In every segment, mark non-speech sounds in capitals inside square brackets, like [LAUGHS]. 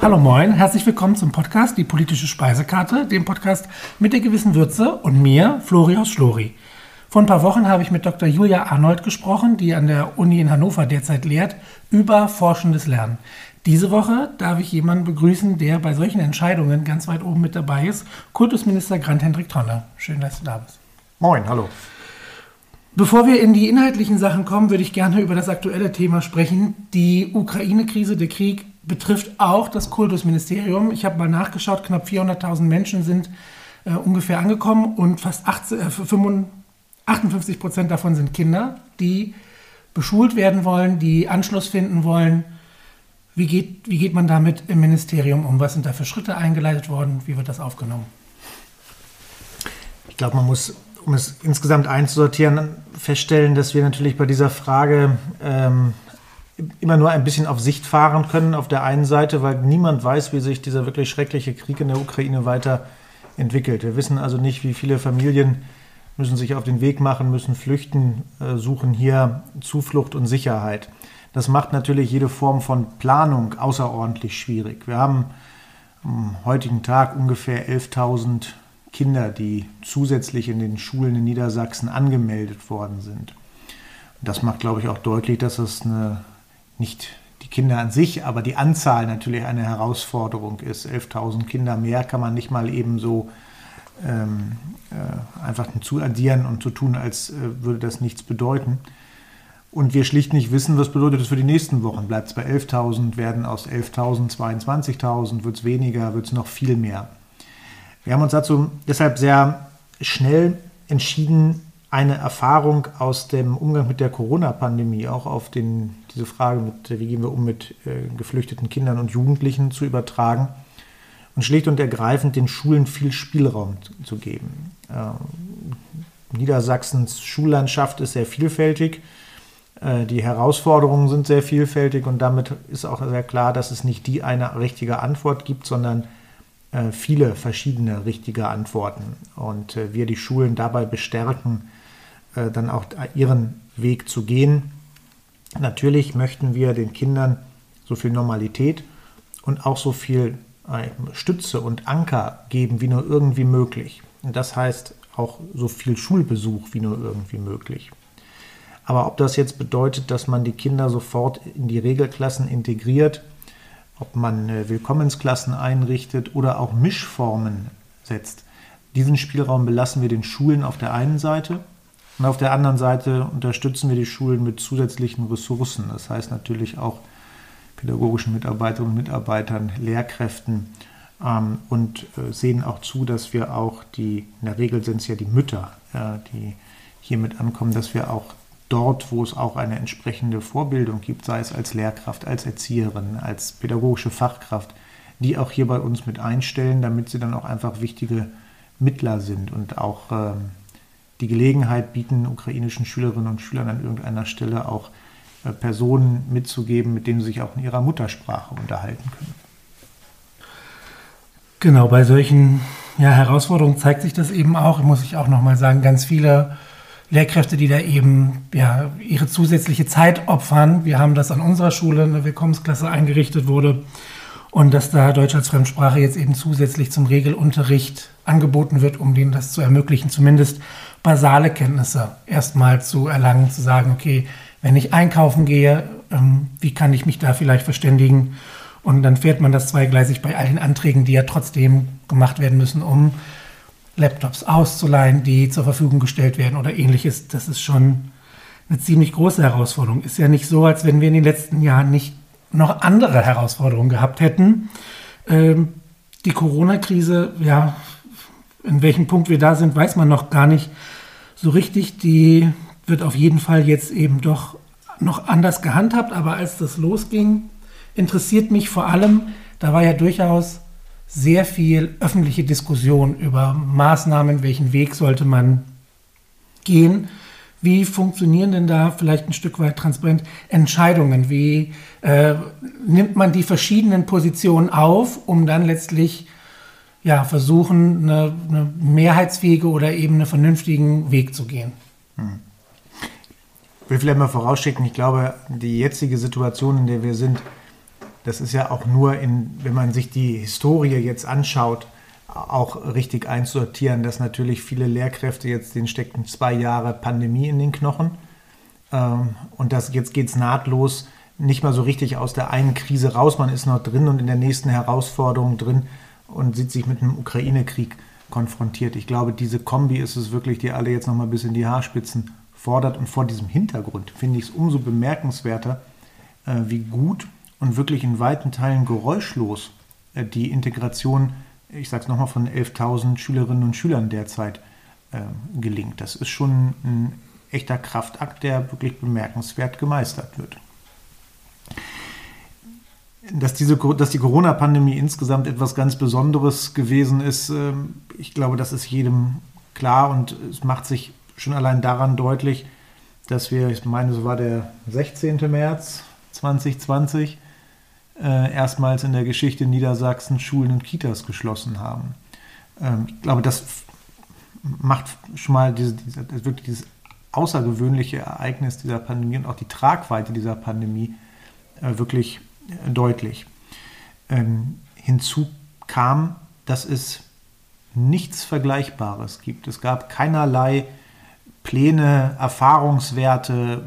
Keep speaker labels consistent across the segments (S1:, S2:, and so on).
S1: Hallo moin, herzlich willkommen zum Podcast Die politische Speisekarte, dem Podcast mit der gewissen Würze und mir, Florius Schlori. Vor ein paar Wochen habe ich mit Dr. Julia Arnold gesprochen, die an der Uni in Hannover derzeit lehrt, über forschendes Lernen. Diese Woche darf ich jemanden begrüßen, der bei solchen Entscheidungen ganz weit oben mit dabei ist, Kultusminister Grant Hendrik Tonne. Schön, dass du da bist.
S2: Moin, hallo.
S1: Bevor wir in die inhaltlichen Sachen kommen, würde ich gerne über das aktuelle Thema sprechen. Die Ukraine-Krise, der Krieg betrifft auch das Kultusministerium. Ich habe mal nachgeschaut, knapp 400.000 Menschen sind äh, ungefähr angekommen und fast 80, äh, 58 Prozent davon sind Kinder, die beschult werden wollen, die Anschluss finden wollen. Wie geht, wie geht man damit im Ministerium um? Was sind da für Schritte eingeleitet worden? Wie wird das aufgenommen?
S2: Ich glaube, man muss, um es insgesamt einzusortieren, feststellen, dass wir natürlich bei dieser Frage ähm, immer nur ein bisschen auf Sicht fahren können auf der einen Seite, weil niemand weiß, wie sich dieser wirklich schreckliche Krieg in der Ukraine weiterentwickelt. Wir wissen also nicht, wie viele Familien müssen sich auf den Weg machen, müssen flüchten, äh, suchen hier Zuflucht und Sicherheit. Das macht natürlich jede Form von Planung außerordentlich schwierig. Wir haben am heutigen Tag ungefähr 11.000 Kinder, die zusätzlich in den Schulen in Niedersachsen angemeldet worden sind. Das macht, glaube ich, auch deutlich, dass es eine nicht die Kinder an sich, aber die Anzahl natürlich eine Herausforderung ist. 11.000 Kinder mehr kann man nicht mal eben so ähm, äh, einfach hinzuaddieren und zu tun, als äh, würde das nichts bedeuten. Und wir schlicht nicht wissen, was bedeutet das für die nächsten Wochen. Bleibt es bei 11.000, werden aus 11.000 22.000, wird es weniger, wird es noch viel mehr. Wir haben uns dazu deshalb sehr schnell entschieden, eine Erfahrung aus dem Umgang mit der Corona-Pandemie auch auf den, diese Frage, mit, wie gehen wir um mit äh, geflüchteten Kindern und Jugendlichen zu übertragen und schlicht und ergreifend den Schulen viel Spielraum zu geben. Äh, Niedersachsens Schullandschaft ist sehr vielfältig, äh, die Herausforderungen sind sehr vielfältig und damit ist auch sehr klar, dass es nicht die eine richtige Antwort gibt, sondern äh, viele verschiedene richtige Antworten und äh, wir die Schulen dabei bestärken, äh, dann auch ihren Weg zu gehen. Natürlich möchten wir den Kindern so viel Normalität und auch so viel äh, Stütze und Anker geben, wie nur irgendwie möglich. Und das heißt auch so viel Schulbesuch wie nur irgendwie möglich. Aber ob das jetzt bedeutet, dass man die Kinder sofort in die Regelklassen integriert, ob man äh, Willkommensklassen einrichtet oder auch Mischformen setzt, diesen Spielraum belassen wir den Schulen auf der einen Seite und auf der anderen Seite unterstützen wir die Schulen mit zusätzlichen Ressourcen. Das heißt natürlich auch pädagogischen Mitarbeiterinnen und Mitarbeitern, Lehrkräften ähm, und äh, sehen auch zu, dass wir auch die, in der Regel sind es ja die Mütter, äh, die hier mit ankommen, dass wir auch dort, wo es auch eine entsprechende Vorbildung gibt, sei es als Lehrkraft, als Erzieherin, als pädagogische Fachkraft, die auch hier bei uns mit einstellen, damit sie dann auch einfach wichtige Mittler sind und auch ähm, die Gelegenheit bieten, ukrainischen Schülerinnen und Schülern an irgendeiner Stelle auch äh, Personen mitzugeben, mit denen sie sich auch in ihrer Muttersprache unterhalten können.
S1: Genau, bei solchen ja, Herausforderungen zeigt sich das eben auch, muss ich auch nochmal sagen, ganz viele Lehrkräfte, die da eben ja, ihre zusätzliche Zeit opfern. Wir haben das an unserer Schule, eine Willkommensklasse eingerichtet wurde und dass da Deutsch als Fremdsprache jetzt eben zusätzlich zum Regelunterricht angeboten wird, um denen das zu ermöglichen, zumindest basale Kenntnisse erstmal zu erlangen, zu sagen, okay, wenn ich einkaufen gehe, ähm, wie kann ich mich da vielleicht verständigen? Und dann fährt man das zweigleisig bei all den Anträgen, die ja trotzdem gemacht werden müssen, um Laptops auszuleihen, die zur Verfügung gestellt werden oder ähnliches. Das ist schon eine ziemlich große Herausforderung. Ist ja nicht so, als wenn wir in den letzten Jahren nicht noch andere Herausforderungen gehabt hätten. Ähm, die Corona-Krise, ja, in welchem Punkt wir da sind, weiß man noch gar nicht so richtig. Die wird auf jeden Fall jetzt eben doch noch anders gehandhabt. Aber als das losging, interessiert mich vor allem, da war ja durchaus sehr viel öffentliche Diskussion über Maßnahmen, welchen Weg sollte man gehen. Wie funktionieren denn da vielleicht ein Stück weit transparent Entscheidungen? Wie äh, nimmt man die verschiedenen Positionen auf, um dann letztlich ja, versuchen, eine, eine mehrheitsfähige oder eben einen vernünftigen Weg zu gehen? Hm.
S2: Ich will vielleicht mal vorausschicken, ich glaube, die jetzige Situation, in der wir sind, das ist ja auch nur in, wenn man sich die Historie jetzt anschaut, auch richtig einsortieren, dass natürlich viele Lehrkräfte jetzt, denen steckten zwei Jahre Pandemie in den Knochen. Ähm, und das, jetzt geht es nahtlos nicht mal so richtig aus der einen Krise raus. Man ist noch drin und in der nächsten Herausforderung drin und sieht sich mit einem Ukraine-Krieg konfrontiert. Ich glaube, diese Kombi ist es wirklich, die alle jetzt noch mal bis in die Haarspitzen fordert. Und vor diesem Hintergrund finde ich es umso bemerkenswerter, äh, wie gut und wirklich in weiten Teilen geräuschlos äh, die Integration, ich sage es nochmal, von 11.000 Schülerinnen und Schülern derzeit äh, gelingt. Das ist schon ein echter Kraftakt, der wirklich bemerkenswert gemeistert wird. Dass, diese, dass die Corona-Pandemie insgesamt etwas ganz Besonderes gewesen ist, ähm, ich glaube, das ist jedem klar und es macht sich schon allein daran deutlich, dass wir, ich meine, so war der 16. März 2020, äh, erstmals in der Geschichte Niedersachsen Schulen und Kitas geschlossen haben. Ähm, ich glaube, das macht schon mal diese, diese, wirklich dieses außergewöhnliche Ereignis dieser Pandemie und auch die Tragweite dieser Pandemie äh, wirklich deutlich. Ähm, hinzu kam, dass es nichts Vergleichbares gibt. Es gab keinerlei Pläne, Erfahrungswerte,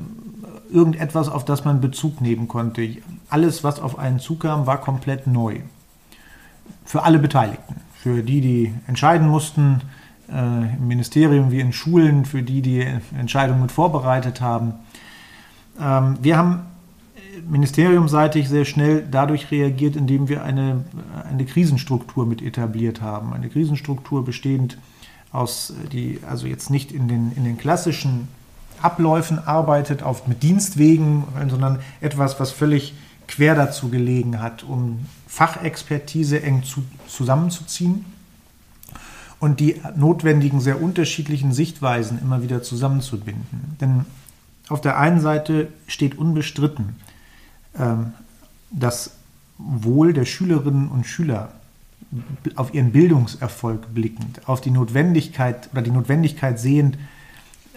S2: irgendetwas, auf das man Bezug nehmen konnte. Alles, was auf einen zukam, war komplett neu. Für alle Beteiligten. Für die, die entscheiden mussten, äh, im Ministerium wie in Schulen, für die, die Entscheidungen mit vorbereitet haben. Ähm, wir haben ministeriumseitig sehr schnell dadurch reagiert, indem wir eine, eine Krisenstruktur mit etabliert haben. Eine Krisenstruktur bestehend aus, die also jetzt nicht in den, in den klassischen Abläufen arbeitet, auf, mit Dienstwegen, sondern etwas, was völlig quer dazu gelegen hat, um Fachexpertise eng zu, zusammenzuziehen und die notwendigen, sehr unterschiedlichen Sichtweisen immer wieder zusammenzubinden. Denn auf der einen Seite steht unbestritten, das Wohl der Schülerinnen und Schüler auf ihren Bildungserfolg blickend, auf die Notwendigkeit oder die Notwendigkeit sehend,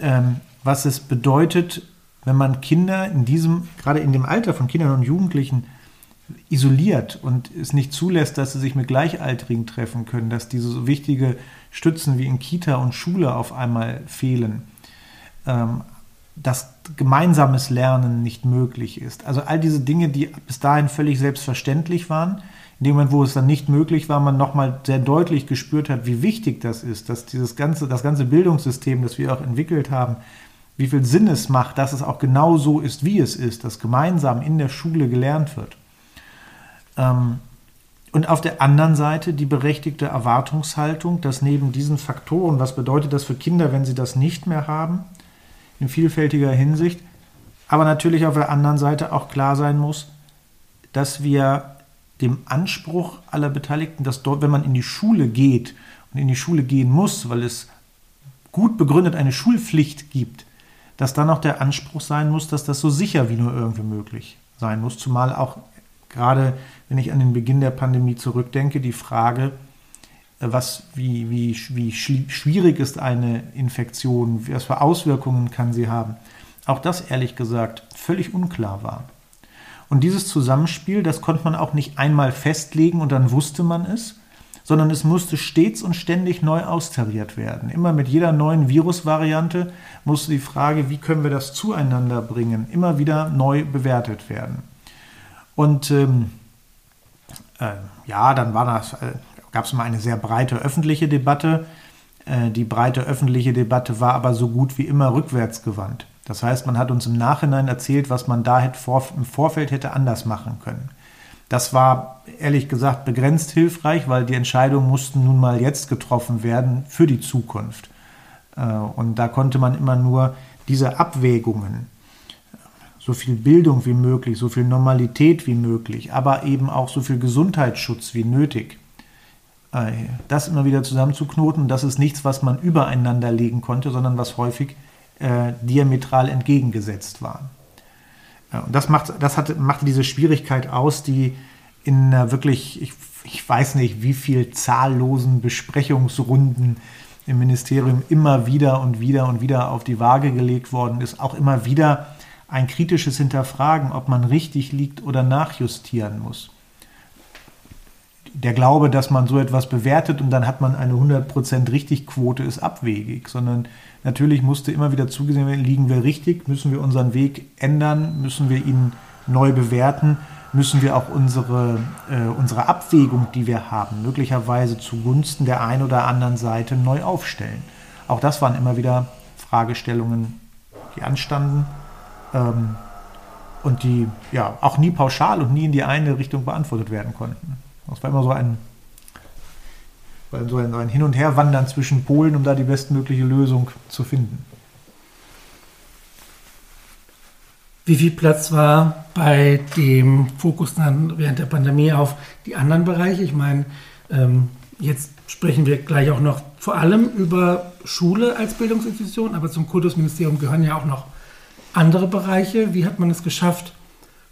S2: ähm, was es bedeutet, wenn man Kinder in diesem, gerade in dem Alter von Kindern und Jugendlichen isoliert und es nicht zulässt, dass sie sich mit Gleichaltrigen treffen können, dass diese so wichtige Stützen wie in Kita und Schule auf einmal fehlen, ähm, dass gemeinsames Lernen nicht möglich ist. Also all diese Dinge, die bis dahin völlig selbstverständlich waren, in dem Moment, wo es dann nicht möglich war, man nochmal sehr deutlich gespürt hat, wie wichtig das ist, dass dieses ganze, das ganze Bildungssystem, das wir auch entwickelt haben, wie viel Sinn es macht, dass es auch genau so ist, wie es ist, dass gemeinsam in der Schule gelernt wird. Ähm, und auf der anderen Seite die berechtigte Erwartungshaltung, dass neben diesen Faktoren, was bedeutet das für Kinder, wenn sie das nicht mehr haben, in vielfältiger Hinsicht, aber natürlich auf der anderen Seite auch klar sein muss, dass wir dem Anspruch aller Beteiligten, dass dort, wenn man in die Schule geht und in die Schule gehen muss, weil es gut begründet eine Schulpflicht gibt, dass dann auch der Anspruch sein muss, dass das so sicher wie nur irgendwie möglich sein muss. Zumal auch gerade, wenn ich an den Beginn der Pandemie zurückdenke, die Frage, was, wie, wie, wie schwierig ist eine Infektion, was für Auswirkungen kann sie haben, auch das ehrlich gesagt völlig unklar war. Und dieses Zusammenspiel, das konnte man auch nicht einmal festlegen und dann wusste man es, sondern es musste stets und ständig neu austariert werden. Immer mit jeder neuen Virusvariante musste die Frage, wie können wir das zueinander bringen, immer wieder neu bewertet werden. Und ähm, äh, ja, dann war das, äh, gab es mal eine sehr breite öffentliche Debatte. Äh, die breite öffentliche Debatte war aber so gut wie immer rückwärts gewandt. Das heißt, man hat uns im Nachhinein erzählt, was man da im Vorfeld hätte anders machen können. Das war ehrlich gesagt begrenzt hilfreich, weil die Entscheidungen mussten nun mal jetzt getroffen werden für die Zukunft. Äh, und da konnte man immer nur diese Abwägungen, so viel Bildung wie möglich, so viel Normalität wie möglich, aber eben auch so viel Gesundheitsschutz wie nötig, das immer wieder zusammenzuknoten, das ist nichts, was man übereinander legen konnte, sondern was häufig äh, diametral entgegengesetzt waren. Ja, und das, macht, das hat, machte diese Schwierigkeit aus, die in einer wirklich, ich, ich weiß nicht, wie viel zahllosen Besprechungsrunden im Ministerium immer wieder und wieder und wieder auf die Waage gelegt worden ist, auch immer wieder ein kritisches Hinterfragen, ob man richtig liegt oder nachjustieren muss. Der Glaube, dass man so etwas bewertet und dann hat man eine 100% Richtigquote, ist abwegig, sondern natürlich musste immer wieder zugesehen werden, liegen wir richtig, müssen wir unseren Weg ändern, müssen wir ihn neu bewerten, müssen wir auch unsere, äh, unsere Abwägung, die wir haben, möglicherweise zugunsten der einen oder anderen Seite neu aufstellen. Auch das waren immer wieder Fragestellungen, die anstanden ähm, und die ja auch nie pauschal und nie in die eine Richtung beantwortet werden konnten. Das war immer so ein, so ein, ein Hin- und Herwandern zwischen Polen, um da die bestmögliche Lösung zu finden.
S1: Wie viel Platz war bei dem Fokus dann während der Pandemie auf die anderen Bereiche? Ich meine, ähm, jetzt sprechen wir gleich auch noch vor allem über Schule als Bildungsinstitution, aber zum Kultusministerium gehören ja auch noch andere Bereiche. Wie hat man es geschafft?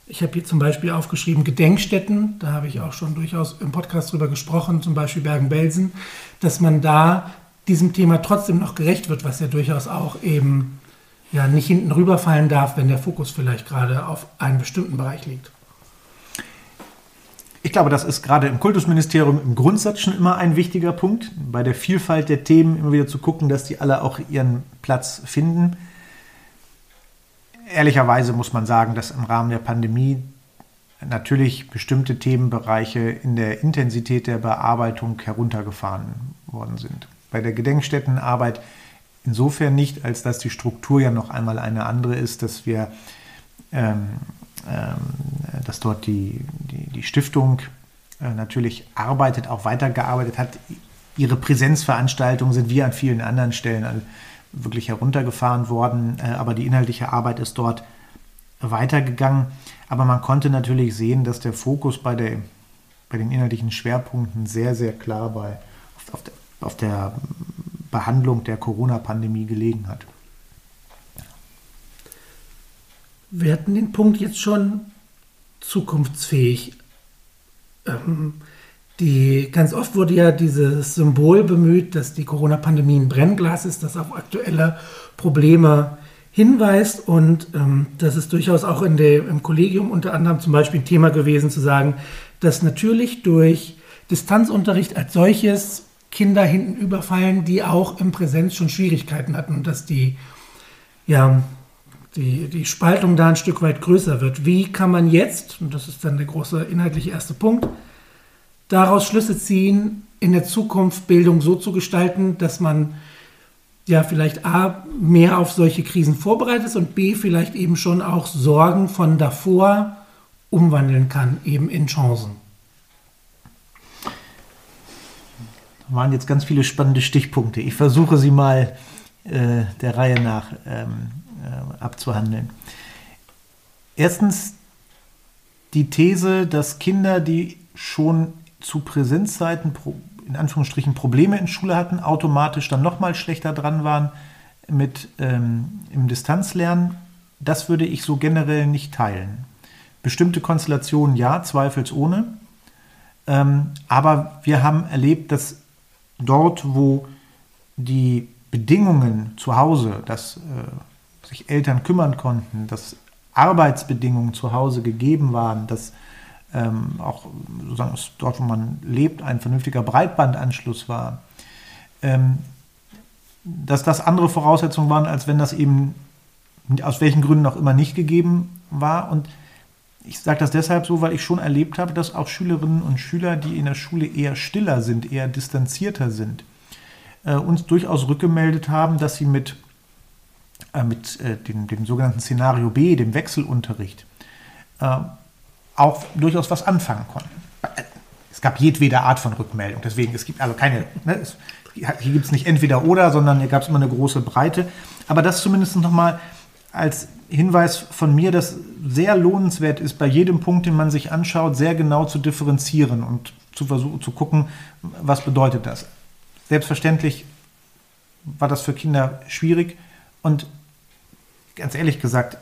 S1: Ich habe hier zum Beispiel aufgeschrieben Gedenkstätten, da habe ich auch schon durchaus im Podcast drüber gesprochen, zum Beispiel Bergen-Belsen, dass man da diesem Thema trotzdem noch gerecht wird, was ja durchaus auch eben ja nicht hinten rüberfallen darf, wenn der Fokus vielleicht gerade auf einen bestimmten Bereich liegt.
S2: Ich glaube, das ist gerade im Kultusministerium im Grundsatz schon immer ein wichtiger Punkt, bei der Vielfalt der Themen immer wieder zu gucken, dass die alle auch ihren Platz finden. Ehrlicherweise muss man sagen, dass im Rahmen der Pandemie natürlich bestimmte Themenbereiche in der Intensität der Bearbeitung heruntergefahren worden sind. Bei der Gedenkstättenarbeit Insofern nicht, als dass die Struktur ja noch einmal eine andere ist, dass wir, ähm, ähm, dass dort die, die, die Stiftung äh, natürlich arbeitet, auch weitergearbeitet hat. Ihre Präsenzveranstaltungen sind wie an vielen anderen Stellen wirklich heruntergefahren worden, äh, aber die inhaltliche Arbeit ist dort weitergegangen. Aber man konnte natürlich sehen, dass der Fokus bei, der, bei den inhaltlichen Schwerpunkten sehr, sehr klar bei, auf, auf, der, auf der Behandlung der Corona-Pandemie gelegen hat.
S1: Wir hatten den Punkt jetzt schon zukunftsfähig. Ähm, die, ganz oft wurde ja dieses Symbol bemüht, dass die Corona-Pandemie ein Brennglas ist, das auf aktuelle Probleme hinweist. Und ähm, das ist durchaus auch in der, im Kollegium unter anderem zum Beispiel ein Thema gewesen, zu sagen, dass natürlich durch Distanzunterricht als solches Kinder hinten überfallen, die auch im Präsenz schon Schwierigkeiten hatten und dass die, ja, die, die Spaltung da ein Stück weit größer wird. Wie kann man jetzt, und das ist dann der große inhaltliche erste Punkt, daraus Schlüsse ziehen, in der Zukunft Bildung so zu gestalten, dass man ja vielleicht A, mehr auf solche Krisen vorbereitet ist und B, vielleicht eben schon auch Sorgen von davor umwandeln kann, eben in Chancen.
S2: waren jetzt ganz viele spannende Stichpunkte. Ich versuche sie mal äh, der Reihe nach ähm, äh, abzuhandeln. Erstens die These, dass Kinder, die schon zu Präsenzzeiten in Anführungsstrichen Probleme in Schule hatten, automatisch dann nochmal schlechter dran waren mit ähm, im Distanzlernen. Das würde ich so generell nicht teilen. Bestimmte Konstellationen ja, zweifelsohne. Ähm, aber wir haben erlebt, dass dort, wo die Bedingungen zu Hause, dass äh, sich Eltern kümmern konnten, dass Arbeitsbedingungen zu Hause gegeben waren, dass ähm, auch sozusagen dort, wo man lebt, ein vernünftiger Breitbandanschluss war, ähm, dass das andere Voraussetzungen waren, als wenn das eben aus welchen Gründen auch immer nicht gegeben war. Und ich sage das deshalb so, weil ich schon erlebt habe, dass auch Schülerinnen und Schüler, die in der Schule eher stiller sind, eher distanzierter sind, äh, uns durchaus rückgemeldet haben, dass sie mit, äh, mit äh, dem, dem, sogenannten Szenario B, dem Wechselunterricht, äh, auch durchaus was anfangen konnten. Es gab jedwede Art von Rückmeldung, deswegen es gibt also keine, ne, es, hier gibt es nicht entweder oder, sondern hier gab es immer eine große Breite. Aber das zumindest nochmal als Hinweis von mir, dass sehr lohnenswert ist, bei jedem Punkt, den man sich anschaut, sehr genau zu differenzieren und zu versuchen zu gucken, was bedeutet das. Selbstverständlich war das für Kinder schwierig und ganz ehrlich gesagt,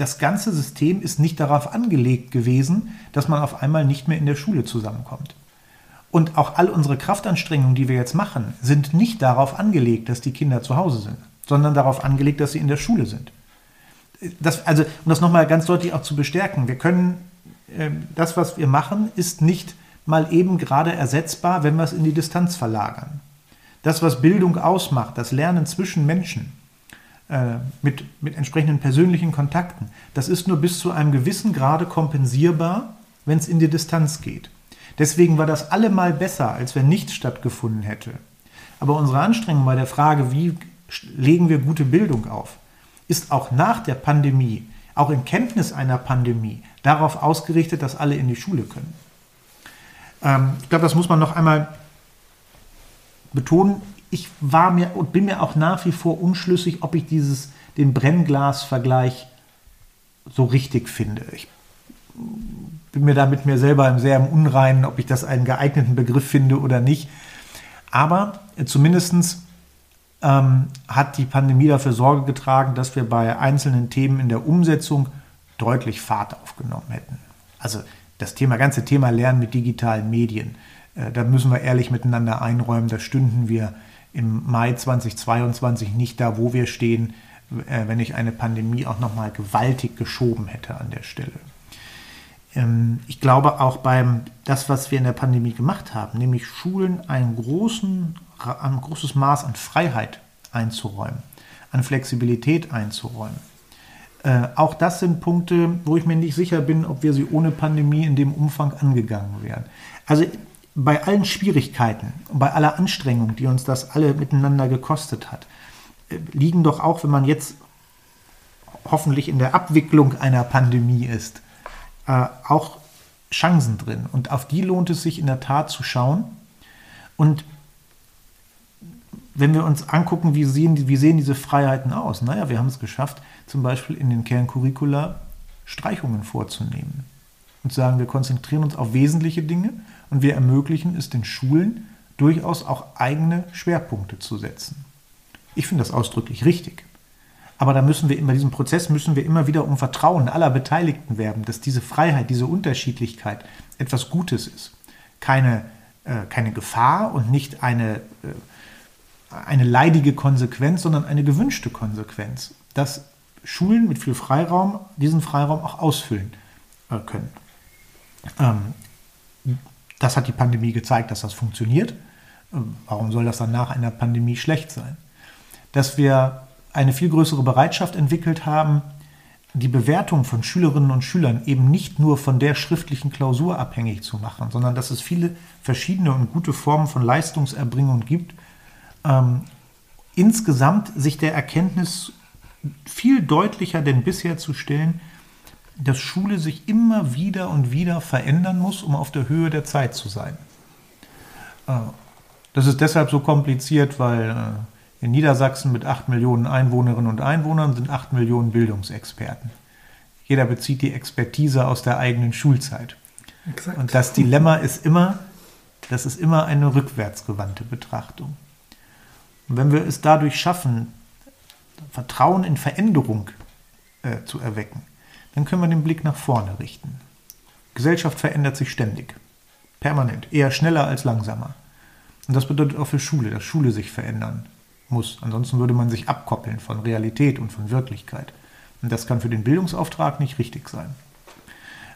S2: das ganze System ist nicht darauf angelegt gewesen, dass man auf einmal nicht mehr in der Schule zusammenkommt. Und auch all unsere Kraftanstrengungen, die wir jetzt machen, sind nicht darauf angelegt, dass die Kinder zu Hause sind, sondern darauf angelegt, dass sie in der Schule sind das, also, um das nochmal ganz deutlich auch zu bestärken, wir können, äh, das, was wir machen, ist nicht mal eben gerade ersetzbar, wenn wir es in die Distanz verlagern. Das, was Bildung ausmacht, das Lernen zwischen Menschen mit, mit entsprechenden persönlichen Kontakten, das ist nur bis zu einem gewissen Grade kompensierbar, wenn es in die Distanz geht. Deswegen war das allemal besser, als wenn nichts stattgefunden hätte. Aber unsere Anstrengung bei der Frage, wie legen wir gute Bildung auf, ist auch nach der Pandemie, auch in Kenntnis einer Pandemie, darauf ausgerichtet, dass alle in die Schule können. Ähm, ich glaube, das muss man noch einmal betonen. Ich war mir und bin mir auch nach wie vor unschlüssig, ob ich dieses, den Brennglas-Vergleich so richtig finde. Ich bin mir da mit mir selber sehr im Unreinen, ob ich das einen geeigneten Begriff finde oder nicht. Aber äh, zumindest ähm, hat die Pandemie dafür Sorge getragen, dass wir bei einzelnen Themen in der Umsetzung deutlich Fahrt aufgenommen hätten. Also das Thema, ganze Thema Lernen mit digitalen Medien, äh, da müssen wir ehrlich miteinander einräumen, da stünden wir im Mai 2022 nicht da, wo wir stehen, äh, wenn ich eine Pandemie auch nochmal gewaltig geschoben hätte an der Stelle. Ähm, ich glaube auch beim das, was wir in der Pandemie gemacht haben, nämlich Schulen einen großen, ein großes Maß an Freiheit einzuräumen, an Flexibilität einzuräumen. Äh, auch das sind Punkte, wo ich mir nicht sicher bin, ob wir sie ohne Pandemie in dem Umfang angegangen wären. Also bei allen Schwierigkeiten bei aller Anstrengung, die uns das alle miteinander gekostet hat, äh, liegen doch auch, wenn man jetzt hoffentlich in der Abwicklung einer Pandemie ist, äh, auch Chancen drin. Und auf die lohnt es sich in der Tat zu schauen. Und wenn wir uns angucken, wie sehen, wie sehen diese Freiheiten aus? Naja, wir haben es geschafft, zum Beispiel in den Kerncurricula Streichungen vorzunehmen. Und sagen, wir konzentrieren uns auf wesentliche Dinge und wir ermöglichen es den Schulen, durchaus auch eigene Schwerpunkte zu setzen. Ich finde das ausdrücklich richtig. Aber da müssen wir in diesem Prozess müssen wir immer wieder um Vertrauen aller Beteiligten werben, dass diese Freiheit, diese Unterschiedlichkeit etwas Gutes ist. Keine, äh, keine Gefahr und nicht eine, äh, eine leidige Konsequenz, sondern eine gewünschte Konsequenz. Dass Schulen mit viel Freiraum diesen Freiraum auch ausfüllen äh, können. Ähm, das hat die Pandemie gezeigt, dass das funktioniert. Ähm, warum soll das dann nach einer Pandemie schlecht sein? Dass wir eine viel größere Bereitschaft entwickelt haben, die Bewertung von Schülerinnen und Schülern eben nicht nur von der schriftlichen Klausur abhängig zu machen, sondern dass es viele verschiedene und gute Formen von Leistungserbringung gibt, ähm, insgesamt sich der Erkenntnis viel deutlicher denn bisher zu stellen, dass Schule sich immer wieder und wieder verändern muss, um auf der Höhe der Zeit zu sein. Äh, das ist deshalb so kompliziert, weil äh, in Niedersachsen mit 8 Millionen Einwohnerinnen und Einwohnern sind 8 Millionen Bildungsexperten. Jeder bezieht die Expertise aus der eigenen Schulzeit. Exakt. Und das Dilemma ist immer, das ist immer eine rückwärtsgewandte Betrachtung. Und wenn wir es dadurch schaffen, Vertrauen in Veränderung äh, zu erwecken, dann können wir den Blick nach vorne richten. Gesellschaft verändert sich ständig, permanent, eher schneller als langsamer. Und das bedeutet auch für Schule, dass Schule sich verändern muss. Ansonsten würde man sich abkoppeln von Realität und von Wirklichkeit. Und das kann für den Bildungsauftrag nicht richtig sein.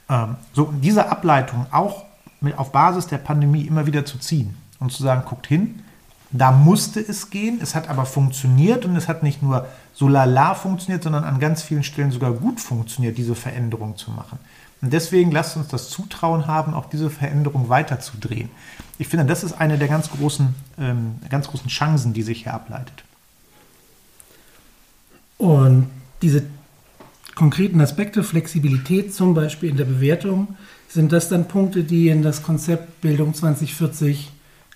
S2: Ähm, so, diese Ableitung auch mit, auf Basis der Pandemie immer wieder zu ziehen und zu sagen, guckt hin, da musste es gehen, es hat aber funktioniert und es hat nicht nur so lala funktioniert, sondern an ganz vielen Stellen sogar gut funktioniert, diese Veränderung zu machen. Und deswegen lasst uns das Zutrauen haben, auch diese Veränderung weiterzudrehen. Ich finde, das ist eine der ganz großen, ähm, ganz großen Chancen, die sich hier ableitet.
S1: Und diese konkreten Aspekte, Flexibilität zum Beispiel in der Bewertung, sind das dann Punkte, die in das Konzept Bildung 2040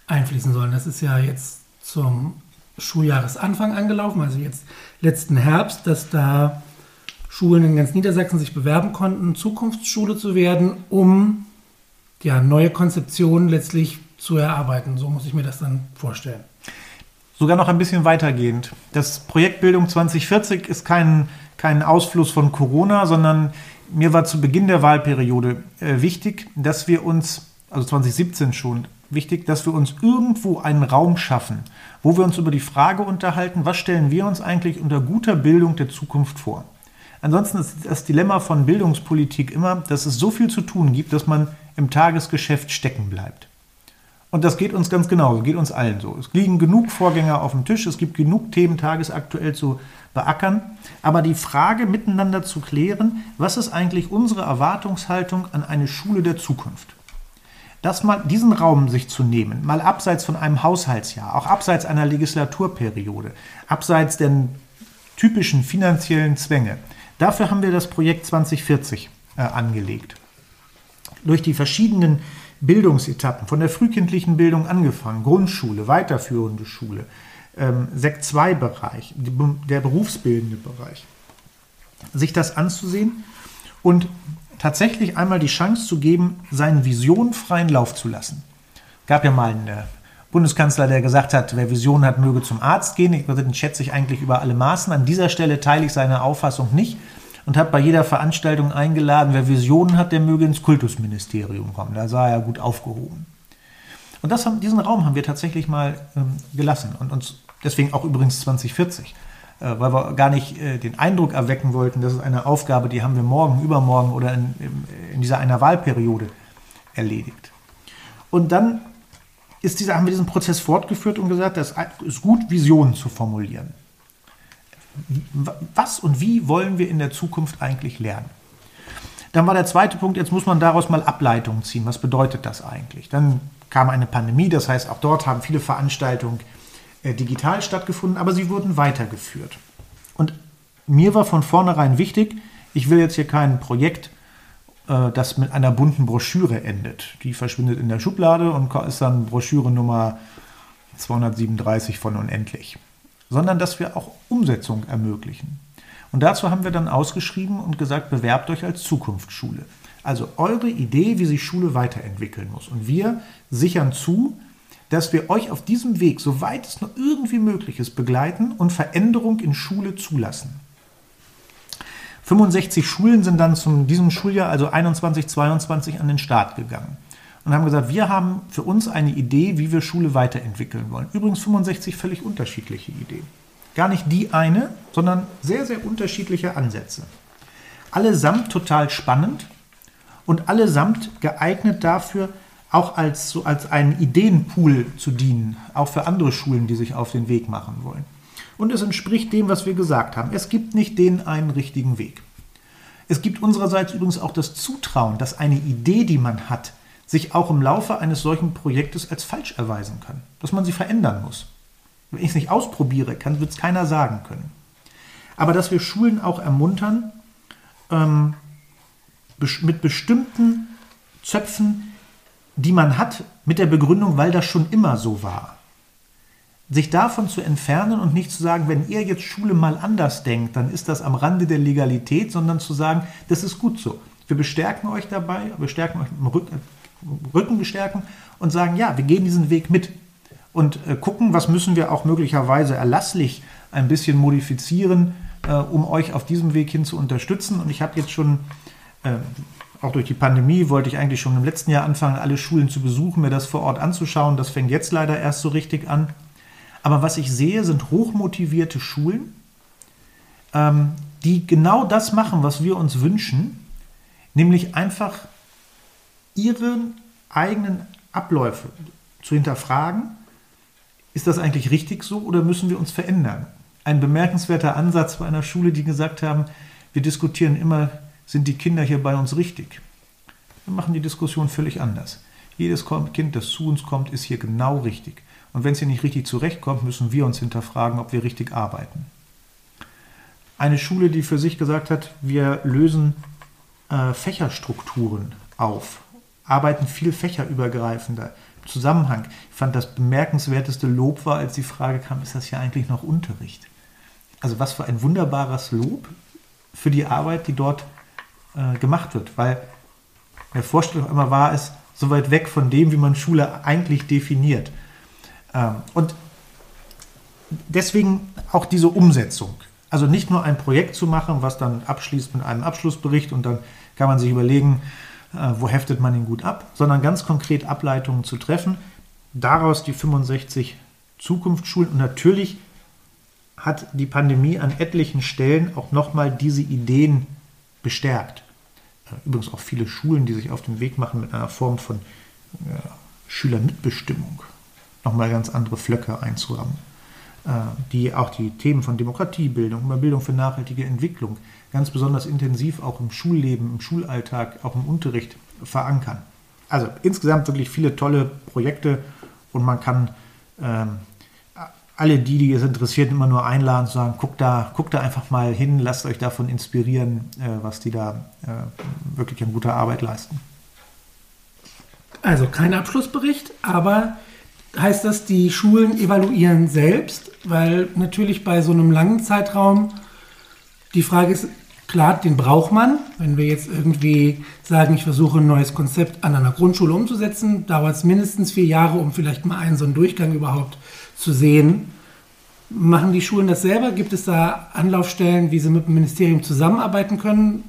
S1: einfließen sollen. Das ist ja jetzt zum Schuljahresanfang angelaufen, also jetzt letzten Herbst, dass da Schulen in ganz Niedersachsen sich bewerben konnten, Zukunftsschule zu werden, um ja, neue Konzeptionen letztlich zu erarbeiten. So muss ich mir das dann vorstellen.
S2: Sogar noch ein bisschen weitergehend. Das Projekt Bildung 2040 ist kein, kein Ausfluss von Corona, sondern mir war zu Beginn der Wahlperiode äh, wichtig, dass wir uns, also 2017 schon, wichtig, dass wir uns irgendwo einen Raum schaffen, wo wir uns über die Frage unterhalten, was stellen wir uns eigentlich unter guter Bildung der Zukunft vor. Ansonsten ist das Dilemma von Bildungspolitik immer, dass es so viel zu tun gibt, dass man im Tagesgeschäft stecken bleibt. Und das geht uns ganz genauso, geht uns allen so. Es liegen genug Vorgänger auf dem Tisch, es gibt genug Themen tagesaktuell zu beackern. Aber die Frage miteinander zu klären, was ist eigentlich unsere Erwartungshaltung an eine Schule der Zukunft? Das mal, diesen Raum sich zu nehmen, mal abseits von einem Haushaltsjahr, auch abseits einer Legislaturperiode, abseits der typischen finanziellen Zwänge. Dafür haben wir das Projekt 2040 äh, angelegt. Durch die verschiedenen Bildungsetappen, von der frühkindlichen Bildung angefangen, Grundschule, weiterführende Schule, ähm, Sekt 2 Bereich, der berufsbildende Bereich, sich das anzusehen und tatsächlich einmal die Chance zu geben, seinen Visionen freien Lauf zu lassen. Gab ja mal einen äh, Bundeskanzler, der gesagt hat, wer Visionen hat, möge zum Arzt gehen. Ich, den schätze ich eigentlich über alle Maßen. An dieser Stelle teile ich seine Auffassung nicht und habe bei jeder Veranstaltung eingeladen, wer Visionen hat, der möge ins Kultusministerium kommen. Da sah er gut aufgehoben. Und haben, diesen Raum haben wir tatsächlich mal ähm, gelassen und uns deswegen auch übrigens 2040, äh, weil wir gar nicht äh, den Eindruck erwecken wollten, das ist eine Aufgabe, die haben wir morgen, übermorgen oder in, in dieser einer Wahlperiode erledigt. Und dann ist dieser, haben wir diesen Prozess fortgeführt und gesagt, es ist gut, Visionen zu formulieren was und wie wollen wir in der Zukunft eigentlich lernen? Dann war der zweite Punkt, jetzt muss man daraus mal Ableitungen ziehen. Was bedeutet das eigentlich? Dann kam eine Pandemie, das heißt, auch dort haben viele Veranstaltungen äh, digital stattgefunden, aber sie wurden weitergeführt. Und mir war von vornherein wichtig, ich will jetzt hier kein Projekt, äh, das mit einer bunten Broschüre endet. Die verschwindet in der Schublade und ist dann Broschüre Nummer 237 von unendlich sondern dass wir auch Umsetzung ermöglichen. Und dazu haben wir dann ausgeschrieben und gesagt, bewerbt euch als Zukunftsschule. Also eure Idee, wie sich Schule weiterentwickeln muss. Und wir sichern zu, dass wir euch auf diesem Weg, soweit es nur irgendwie möglich ist, begleiten und Veränderung in Schule zulassen. 65 Schulen sind dann zu diesem Schuljahr, also 21, 22, an den Start gegangen und haben gesagt, wir haben für uns eine Idee, wie wir Schule weiterentwickeln wollen. Übrigens 65 völlig unterschiedliche Ideen. Gar nicht die eine, sondern sehr, sehr unterschiedliche Ansätze. Allesamt total spannend und allesamt geeignet dafür, auch als, so als einen Ideenpool zu dienen, auch für andere Schulen, die sich auf den Weg machen wollen. Und es entspricht dem, was wir gesagt haben. Es gibt nicht den einen richtigen Weg. Es gibt unsererseits übrigens auch das Zutrauen, dass eine Idee, die man hat, sich auch im Laufe eines solchen Projektes als falsch erweisen kann, dass man sie verändern muss. Wenn ich es nicht ausprobiere, wird es keiner sagen können. Aber dass wir Schulen auch ermuntern, ähm, mit bestimmten Zöpfen, die man hat, mit der Begründung, weil das schon immer so war. Sich davon zu entfernen und nicht zu sagen, wenn ihr jetzt Schule mal anders denkt, dann ist das am Rande der Legalität, sondern zu sagen, das ist gut so. Wir bestärken euch dabei, wir stärken euch im Rücken, Rücken bestärken und sagen, ja, wir gehen diesen Weg mit und äh, gucken, was müssen wir auch möglicherweise erlasslich ein bisschen modifizieren, äh, um euch auf diesem Weg hin zu unterstützen. Und ich habe jetzt schon, äh, auch durch die Pandemie, wollte ich eigentlich schon im letzten Jahr anfangen, alle Schulen zu besuchen, mir das vor Ort anzuschauen. Das fängt jetzt leider erst so richtig an. Aber was ich sehe, sind hochmotivierte Schulen, ähm, die genau das machen, was wir uns wünschen, nämlich einfach ihre eigenen Abläufe zu hinterfragen. Ist das eigentlich richtig so oder müssen wir uns verändern? Ein bemerkenswerter Ansatz bei einer Schule, die gesagt haben, wir diskutieren immer, sind die Kinder hier bei uns richtig? Wir machen die Diskussion völlig anders. Jedes Kind, das zu uns kommt, ist hier genau richtig. Und wenn es hier nicht richtig zurechtkommt, müssen wir uns hinterfragen, ob wir richtig arbeiten. Eine Schule, die für sich gesagt hat, wir lösen äh, Fächerstrukturen auf arbeiten viel fächerübergreifender. Zusammenhang. Ich fand das bemerkenswerteste Lob war, als die Frage kam, ist das hier eigentlich noch Unterricht? Also was für ein wunderbares Lob für die Arbeit, die dort äh, gemacht wird, weil der Vorstellung immer war es so weit weg von dem, wie man Schule eigentlich definiert. Ähm, und deswegen auch diese Umsetzung. Also nicht nur ein Projekt zu machen, was dann abschließt mit einem Abschlussbericht und dann kann man sich überlegen, äh, wo heftet man ihn gut ab, sondern ganz konkret Ableitungen zu treffen. Daraus die 65 Zukunftsschulen und natürlich hat die Pandemie an etlichen Stellen auch nochmal diese Ideen bestärkt. Übrigens auch viele Schulen, die sich auf den Weg machen mit einer Form von Schülermitbestimmung, nochmal ganz andere Flöcke einzurammen, äh, die auch die Themen von Demokratiebildung, Bildung für nachhaltige Entwicklung ganz besonders intensiv auch im Schulleben, im Schulalltag, auch im Unterricht verankern. Also insgesamt wirklich viele tolle Projekte und man kann ähm, alle die, die es interessiert, immer nur einladen zu sagen, guckt da, guckt da einfach mal hin, lasst euch davon inspirieren, äh, was die da äh, wirklich an guter Arbeit leisten.
S1: Also kein Abschlussbericht, aber heißt das, die Schulen evaluieren selbst, weil natürlich bei so einem langen Zeitraum die Frage ist, klar, den braucht man. Wenn wir jetzt irgendwie sagen, ich versuche ein neues Konzept an einer Grundschule umzusetzen, dauert es mindestens vier Jahre, um vielleicht mal einen so einen Durchgang überhaupt zu sehen. Machen die Schulen das selber? Gibt es da Anlaufstellen, wie sie mit dem Ministerium zusammenarbeiten können?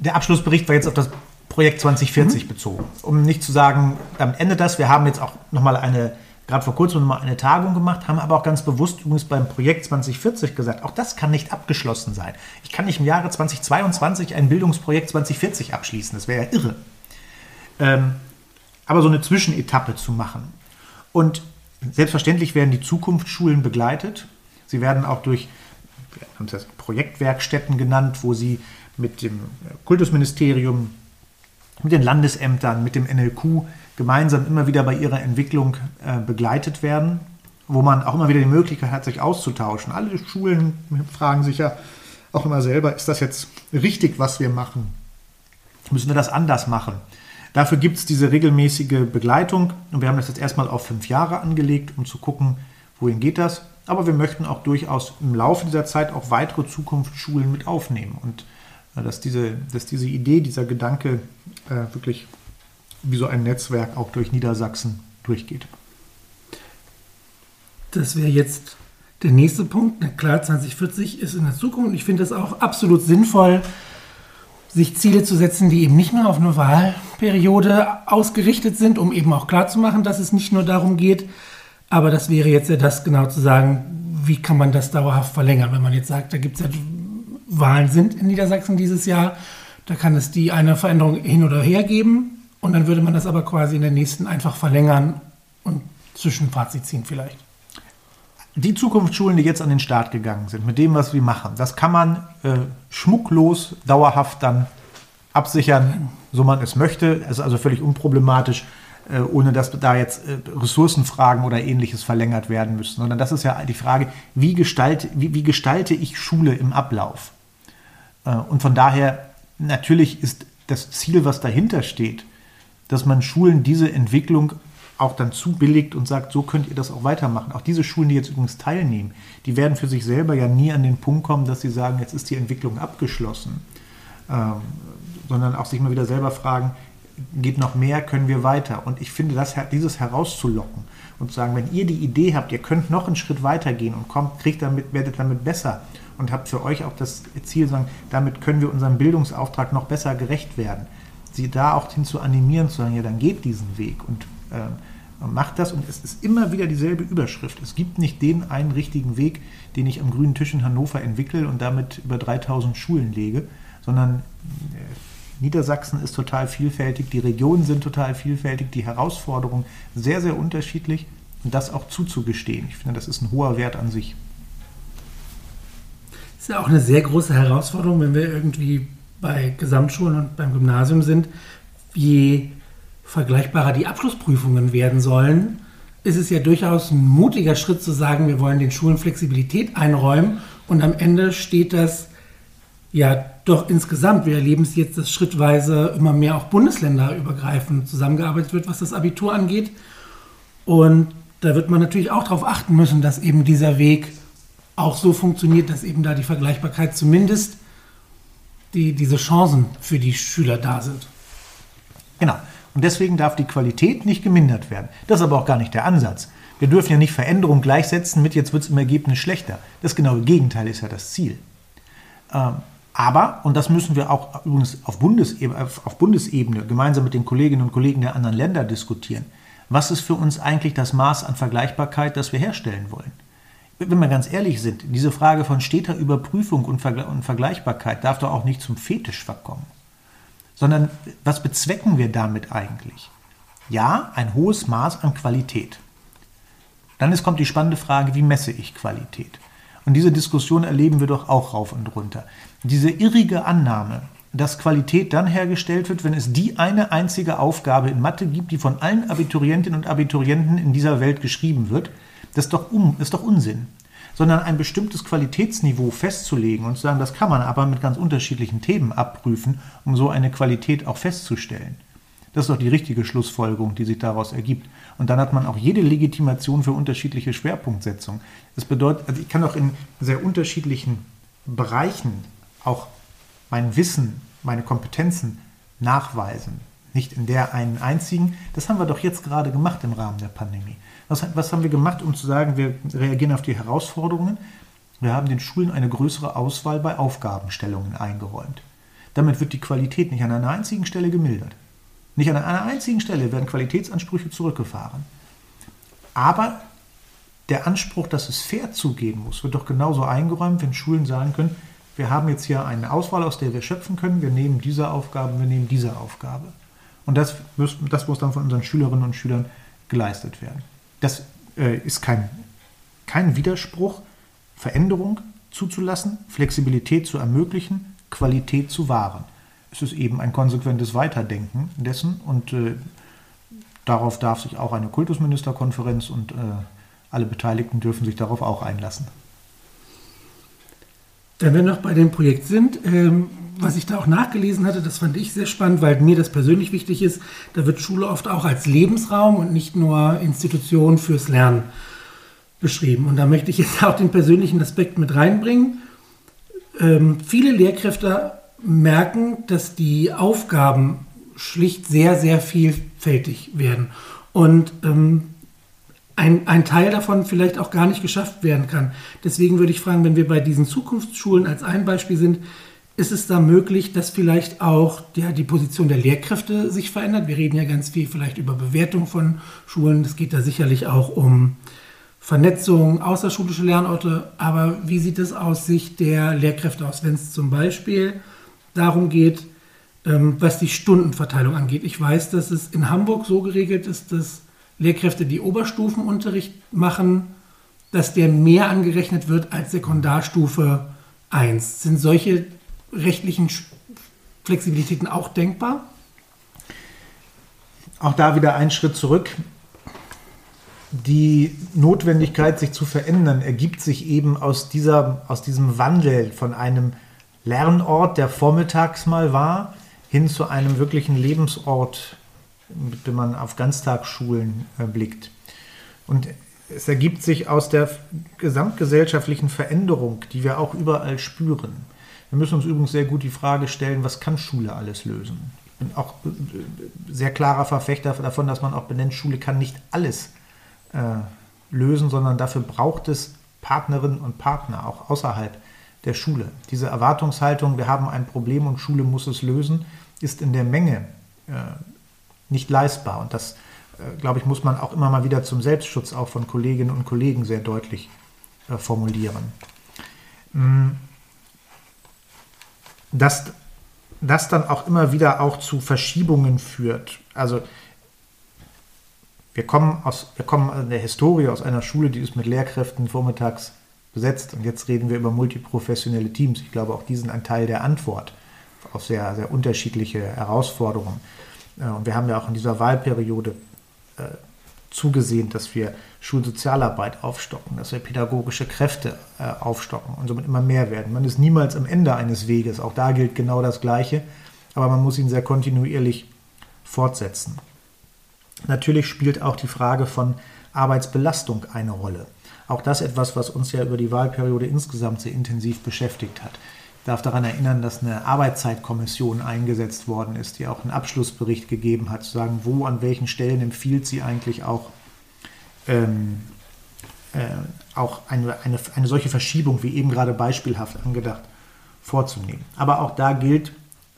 S2: Der Abschlussbericht war jetzt auf das Projekt 2040 mhm. bezogen. Um nicht zu sagen, damit endet das. Wir haben jetzt auch nochmal eine, gerade vor kurzem nochmal eine Tagung gemacht, haben aber auch ganz bewusst übrigens beim Projekt 2040 gesagt, auch das kann nicht abgeschlossen sein. Ich kann nicht im Jahre 2022 ein Bildungsprojekt 2040 abschließen. Das wäre ja irre. Ähm, aber so eine Zwischenetappe zu machen. Und selbstverständlich werden die Zukunftsschulen begleitet. Sie werden auch durch, wir haben es Projektwerkstätten genannt, wo sie mit dem Kultusministerium, mit den Landesämtern, mit dem NLQ gemeinsam immer wieder bei ihrer Entwicklung äh, begleitet werden, wo man auch immer wieder die Möglichkeit hat, sich auszutauschen. Alle Schulen fragen sich ja auch immer selber, ist das jetzt richtig, was wir machen? Müssen wir das anders machen? Dafür gibt es diese regelmäßige Begleitung und wir haben das jetzt erstmal auf fünf Jahre angelegt, um zu gucken, wohin geht das. Aber wir möchten auch durchaus im Laufe dieser Zeit auch weitere Zukunftsschulen mit aufnehmen und dass diese, dass diese Idee, dieser Gedanke äh, wirklich wie so ein Netzwerk auch durch Niedersachsen durchgeht.
S1: Das wäre jetzt der nächste Punkt. Na klar, 2040 ist in der Zukunft. Ich finde es auch absolut sinnvoll, sich Ziele zu setzen, die eben nicht nur auf eine Wahlperiode ausgerichtet sind, um eben auch klarzumachen, dass es nicht nur darum geht. Aber das wäre jetzt ja das genau zu sagen, wie kann man das dauerhaft verlängern, wenn man jetzt sagt, da gibt es ja Wahlen sind in Niedersachsen dieses Jahr. Da kann es die eine Veränderung hin oder her geben und dann würde man das aber quasi in der nächsten einfach verlängern und Zwischenfazit ziehen vielleicht.
S2: Die Zukunftsschulen, die jetzt an den Start gegangen sind, mit dem, was wir machen, das kann man äh, schmucklos dauerhaft dann absichern, so man es möchte. Es ist also völlig unproblematisch, äh, ohne dass da jetzt äh, Ressourcenfragen oder ähnliches verlängert werden müssen. Sondern das ist ja die Frage, wie gestalte, wie, wie gestalte ich Schule im Ablauf? Äh, und von daher, natürlich ist das Ziel, was dahinter steht, dass man Schulen diese Entwicklung auch dann zubilligt und sagt, so könnt ihr das auch weitermachen. Auch diese Schulen, die jetzt übrigens teilnehmen, die werden für sich selber ja nie an den Punkt kommen, dass sie sagen, jetzt ist die Entwicklung abgeschlossen, ähm, sondern auch sich mal wieder selber fragen, geht noch mehr, können wir weiter. Und ich finde, das, dieses herauszulocken und zu sagen, wenn ihr die Idee habt, ihr könnt noch einen Schritt weiter gehen und kommt, kriegt damit, werdet damit besser und habt für euch auch das Ziel, sagen, damit können wir unserem Bildungsauftrag noch besser gerecht werden. Sie da auch hin zu animieren, zu sagen, ja, dann geht diesen Weg und äh, macht das. Und es ist immer wieder dieselbe Überschrift. Es gibt nicht den einen richtigen Weg, den ich am grünen Tisch in Hannover entwickle und damit über 3000 Schulen lege, sondern äh, Niedersachsen ist total vielfältig, die Regionen sind total vielfältig, die Herausforderungen sehr, sehr unterschiedlich und das auch zuzugestehen. Ich finde, das ist ein hoher Wert an sich.
S1: Ist ja auch eine sehr große Herausforderung, wenn wir irgendwie bei Gesamtschulen und beim Gymnasium sind. Je vergleichbarer die Abschlussprüfungen werden sollen, ist es ja durchaus ein mutiger Schritt zu sagen, wir wollen den Schulen Flexibilität einräumen und am Ende steht das ja doch insgesamt. Wir erleben es jetzt, dass schrittweise immer mehr auch bundesländerübergreifend zusammengearbeitet wird, was das Abitur angeht. Und da wird man natürlich auch darauf achten müssen, dass eben dieser Weg auch so funktioniert, dass eben da die Vergleichbarkeit zumindest die, diese Chancen für die Schüler da sind.
S2: Genau. Und deswegen darf die Qualität nicht gemindert werden. Das ist aber auch gar nicht der Ansatz. Wir dürfen ja nicht Veränderung gleichsetzen mit, jetzt wird es im Ergebnis schlechter. Das genaue Gegenteil ist ja das Ziel. Ähm, aber, und das müssen wir auch übrigens auf Bundesebene, auf Bundesebene gemeinsam mit den Kolleginnen und Kollegen der anderen Länder diskutieren, was ist für uns eigentlich das Maß an Vergleichbarkeit, das wir herstellen wollen? Wenn wir ganz ehrlich sind, diese Frage von steter Überprüfung und, Vergleichbarkeit darf doch auch nicht zum Fetisch verkommen. Sondern was bezwecken wir damit eigentlich? Ja, ein hohes Maß an Qualität. Dann ist, kommt die spannende Frage, wie messe ich Qualität? Und diese Diskussion erleben wir doch auch rauf und runter. Diese irrige Annahme, dass Qualität dann hergestellt wird, wenn es die eine einzige Aufgabe in Mathe gibt, die von allen Abiturientinnen und Abiturienten in dieser Welt geschrieben wird, das ist doch, um, ist doch Unsinn. Sondern ein bestimmtes Qualitätsniveau festzulegen und zu sagen, das kann man aber mit ganz unterschiedlichen Themen abprüfen, um so eine Qualität auch festzustellen. Das ist doch die richtige Schlussfolgerung, die sich daraus ergibt. Und dann hat man auch jede Legitimation für unterschiedliche Schwerpunktsetzungen. Das bedeutet, also ich kann auch in sehr unterschiedlichen Bereichen auch mein Wissen, meine Kompetenzen nachweisen. Nicht in der einen einzigen. Das haben wir doch jetzt gerade gemacht im Rahmen der Pandemie. Was, was haben wir gemacht, um zu sagen, wir reagieren auf die Herausforderungen? Wir haben den Schulen eine größere Auswahl bei Aufgabenstellungen eingeräumt. Damit wird die Qualität nicht an einer einzigen Stelle gemildert. Nicht an einer einzigen Stelle werden Qualitätsansprüche zurückgefahren. Aber der Anspruch, dass es fair zugehen muss, wird doch genauso eingeräumt, wenn Schulen sagen können, wir haben jetzt hier eine Auswahl, aus der wir schöpfen können, wir nehmen diese Aufgabe, wir nehmen diese Aufgabe. Und das, das muss dann von unseren Schülerinnen und Schülern geleistet werden. Das äh, ist kein, kein Widerspruch, Veränderung zuzulassen, Flexibilität zu ermöglichen, Qualität zu wahren. Es ist eben ein konsequentes Weiterdenken dessen und äh, darauf darf sich auch eine Kultusministerkonferenz und äh, alle Beteiligten dürfen sich darauf auch einlassen.
S1: Da wir noch bei dem Projekt sind, ähm, was ich da auch nachgelesen hatte, das fand ich sehr spannend, weil mir das persönlich wichtig ist. Da wird Schule oft auch als Lebensraum und nicht nur Institution fürs Lernen beschrieben. Und da möchte ich jetzt auch den persönlichen Aspekt mit reinbringen. Ähm, viele Lehrkräfte merken, dass die Aufgaben schlicht sehr, sehr vielfältig werden. Und ähm, ein, ein Teil davon vielleicht auch gar nicht geschafft werden kann. Deswegen würde ich fragen, wenn wir bei diesen Zukunftsschulen als ein Beispiel sind, ist es da möglich, dass vielleicht auch der, die Position der Lehrkräfte sich verändert? Wir reden ja ganz viel vielleicht über Bewertung von Schulen. Es geht da sicherlich auch um Vernetzung, außerschulische Lernorte. Aber wie sieht es aus Sicht der Lehrkräfte aus, wenn es zum Beispiel darum geht, ähm, was die Stundenverteilung angeht? Ich weiß, dass es in Hamburg so geregelt ist, dass Lehrkräfte, die Oberstufenunterricht machen, dass der mehr angerechnet wird als Sekundarstufe 1. Sind solche rechtlichen Flexibilitäten auch denkbar?
S2: Auch da wieder ein Schritt zurück. Die Notwendigkeit, sich zu verändern, ergibt sich eben aus, dieser, aus diesem Wandel von einem Lernort, der vormittags mal war, hin zu einem wirklichen Lebensort, dem man auf Ganztagsschulen äh, blickt. Und es ergibt sich aus der gesamtgesellschaftlichen Veränderung, die wir auch überall spüren. Wir müssen uns übrigens sehr gut die Frage stellen, was kann Schule alles lösen? Ich bin auch äh, sehr klarer Verfechter davon, dass man auch benennt, Schule kann nicht alles äh, lösen, sondern dafür braucht es Partnerinnen und Partner, auch außerhalb der Schule. Diese Erwartungshaltung, wir haben ein Problem und Schule muss es lösen, ist in der Menge äh, nicht leistbar. Und das, äh, glaube ich, muss man auch immer mal wieder zum Selbstschutz auch von Kolleginnen und Kollegen sehr deutlich äh, formulieren. Mm dass das dann auch immer wieder auch zu Verschiebungen führt. Also wir kommen aus, wir kommen in der Historie aus einer Schule, die ist mit Lehrkräften vormittags besetzt und jetzt reden wir über multiprofessionelle Teams. Ich glaube, auch die sind ein Teil der Antwort auf sehr, sehr unterschiedliche Herausforderungen. Und wir haben ja auch in dieser Wahlperiode äh, zugesehen, dass wir Schulsozialarbeit aufstocken, dass wir pädagogische Kräfte äh, aufstocken und somit immer mehr werden. Man ist niemals am Ende eines Weges, auch da gilt genau das Gleiche, aber man muss ihn sehr kontinuierlich fortsetzen. Natürlich spielt auch die Frage von Arbeitsbelastung eine Rolle. Auch das etwas, was uns ja über die Wahlperiode insgesamt sehr intensiv beschäftigt hat. Darf daran erinnern, dass eine Arbeitszeitkommission eingesetzt worden ist, die auch einen Abschlussbericht gegeben hat, zu sagen, wo, an welchen Stellen empfiehlt sie eigentlich auch ähm, äh, auch eine, eine, eine solche Verschiebung, wie eben gerade beispielhaft angedacht, vorzunehmen. Aber auch da gilt,